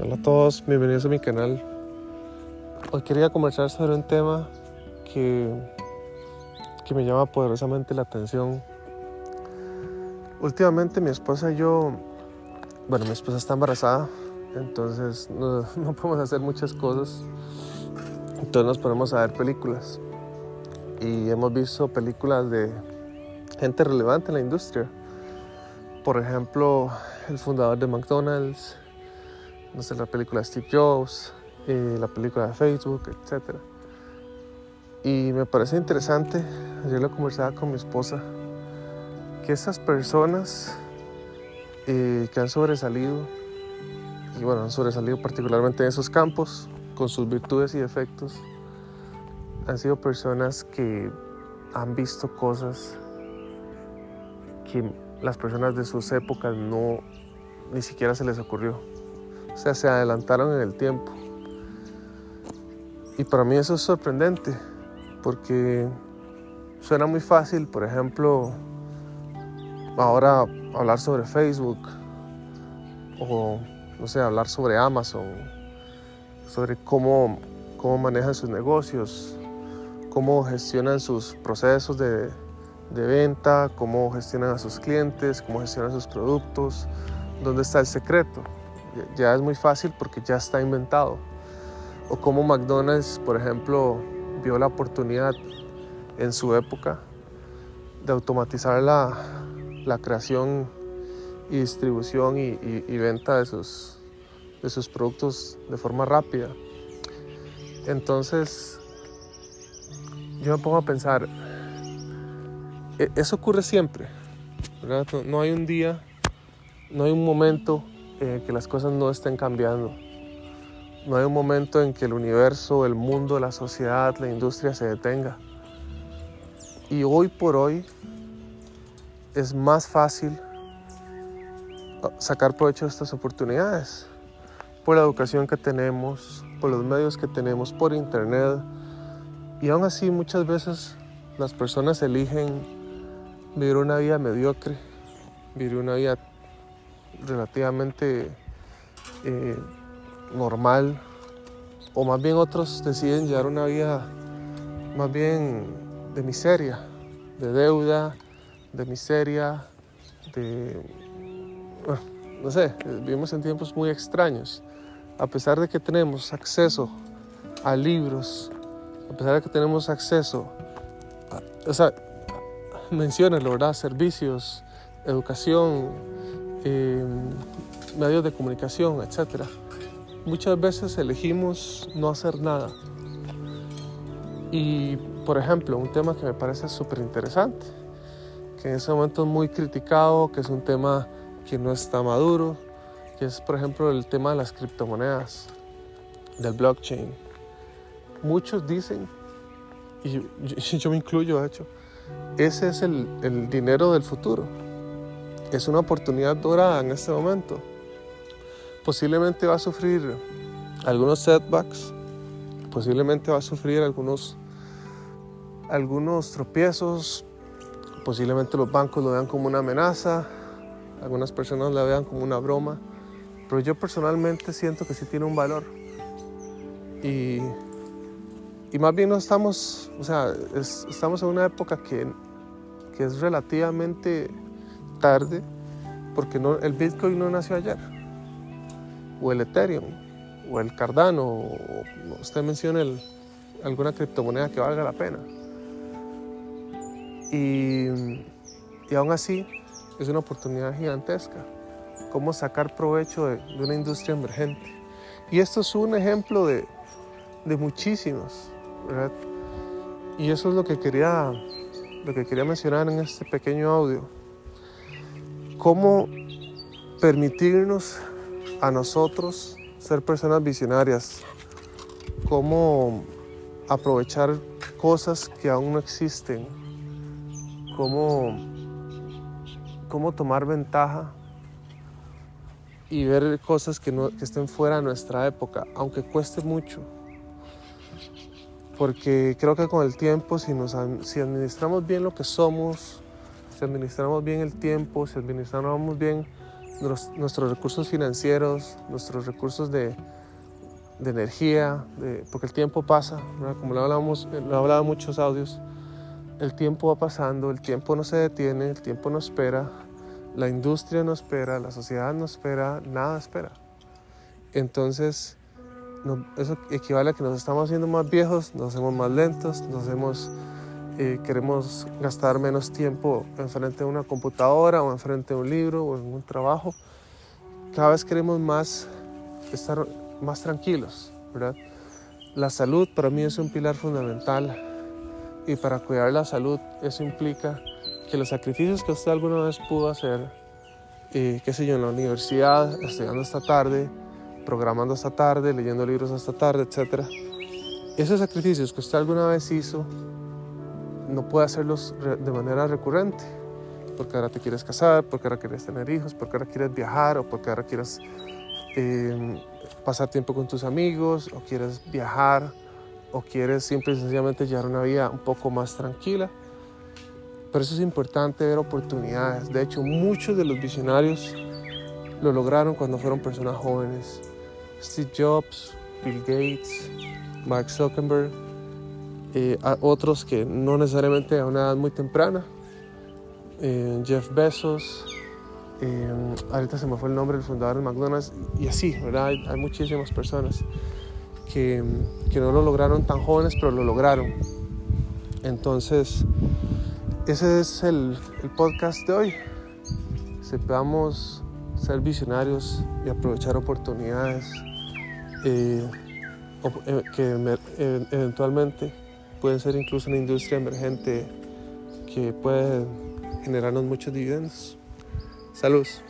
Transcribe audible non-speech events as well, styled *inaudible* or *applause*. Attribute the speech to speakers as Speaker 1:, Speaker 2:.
Speaker 1: Hola a todos, bienvenidos a mi canal. Hoy quería conversar sobre un tema que, que me llama poderosamente la atención. Últimamente mi esposa y yo, bueno, mi esposa está embarazada, entonces no, *laughs* no podemos hacer muchas cosas. Entonces nos ponemos a ver películas. Y hemos visto películas de gente relevante en la industria. Por ejemplo, el fundador de McDonald's, no sé, la película Steve Jobs, eh, la película de Facebook, etc. Y me parece interesante, ayer lo conversaba con mi esposa, que esas personas eh, que han sobresalido, y bueno, han sobresalido particularmente en esos campos, con sus virtudes y defectos, han sido personas que han visto cosas que las personas de sus épocas no ni siquiera se les ocurrió. O sea, se adelantaron en el tiempo. Y para mí eso es sorprendente, porque suena muy fácil, por ejemplo, ahora hablar sobre Facebook o, no sé, hablar sobre Amazon, sobre cómo, cómo manejan sus negocios, cómo gestionan sus procesos de, de venta, cómo gestionan a sus clientes, cómo gestionan sus productos, dónde está el secreto ya es muy fácil porque ya está inventado. O como McDonald's, por ejemplo, vio la oportunidad en su época de automatizar la, la creación y distribución y, venta de sus, de sus productos de forma rápida. Entonces, yo me pongo a pensar, e, eso ocurre siempre, no hay un día, no hay un momento eh, que las cosas no estén cambiando. No hay un momento en que el universo, el mundo, la sociedad, la industria se detenga. Y hoy por hoy es más fácil ah, sacar provecho de estas oportunidades por la educación que tenemos, por los medios que tenemos, por internet. Y aún así muchas veces las personas eligen vivir una vida mediocre, vivir una vida relativamente eh, normal, o más bien otros deciden llevar una vida más bien de miseria, de deuda, de miseria, de... no sé, vivimos en tiempos muy extraños. A pesar de que tenemos acceso a libros, a pesar de que tenemos acceso, a, o sea, menciones, ¿verdad? Servicios, educación, medios de comunicación, etc. Muchas veces elegimos no hacer nada. Y, por ejemplo, un tema que me parece súper interesante, que en ese momento es muy criticado, que es un tema que no está maduro, que es, por ejemplo, el tema de las criptomonedas, del blockchain. Muchos dicen, y yo, *laughs* me incluyo, de hecho, ese es el dinero del futuro es una oportunidad dorada en este momento. Posiblemente va a sufrir algunos setbacks, posiblemente va a sufrir algunos, algunos tropiezos, posiblemente los bancos lo vean como una amenaza, algunas personas la vean como una broma, pero yo personalmente siento que sí tiene un valor. Y, y más bien no estamos, o sea, estamos en una época que, que es relativamente tarde porque el Bitcoin no nació ayer, o el Ethereum, o el Cardano, o usted menciona alguna criptomoneda que valga la pena. Y, y aún así es una oportunidad gigantesca, cómo sacar provecho de, una industria emergente. Y esto es un ejemplo de, de muchísimos, ¿verdad? Y eso es lo que quería, lo que quería mencionar en este pequeño audio cómo permitirnos a nosotros ser personas visionarias, cómo aprovechar cosas que aún no existen, cómo, cómo tomar ventaja y ver cosas que, no, que estén fuera de nuestra época, aunque cueste mucho. Porque creo que con el tiempo, si, nos, si administramos bien lo que somos, administramos bien el tiempo, si administramos bien nuestros recursos financieros, nuestros recursos de, de energía, porque el tiempo pasa, como lo hablamos, lo hablado en muchos audios, el tiempo va pasando, el tiempo no se detiene, el tiempo no espera, la industria no espera, la sociedad no espera, nada espera. Entonces, eso equivale a que nos estamos haciendo más viejos, nos hacemos más lentos, nos hacemos, eh, queremos gastar menos tiempo enfrente de una computadora o enfrente de un libro o en un trabajo. Cada vez queremos más estar más tranquilos, ¿verdad? La salud para mí es un pilar fundamental y para cuidar la salud eso implica que los sacrificios que usted alguna vez pudo hacer, eh, qué sé yo, en la universidad, estudiando esta tarde, programando esta tarde, leyendo libros esta tarde, etc. Esos sacrificios que usted alguna vez hizo, no puede hacerlos de manera recurrente, porque ahora te quieres casar, porque ahora quieres tener hijos, porque ahora quieres viajar o porque ahora quieres eh, pasar tiempo con tus amigos o quieres viajar o quieres simple y sencillamente llevar una vida un poco más tranquila. Pero eso es importante ver oportunidades. De hecho, muchos de los visionarios lo lograron cuando fueron personas jóvenes. Steve Jobs, Bill Gates, Mark Zuckerberg, eh, otros que no necesariamente a una edad muy temprana, eh, Jeff Bezos, eh, ahorita se me fue el nombre del fundador de McDonald's y así, ¿verdad? Hay, muchísimas personas que, que, no lo lograron tan jóvenes, pero lo lograron. Entonces, ese es el, el podcast de hoy. Sepamos ser visionarios y aprovechar oportunidades que eventualmente pueden ser incluso una industria emergente que puede generarnos muchos dividendos. Saludos.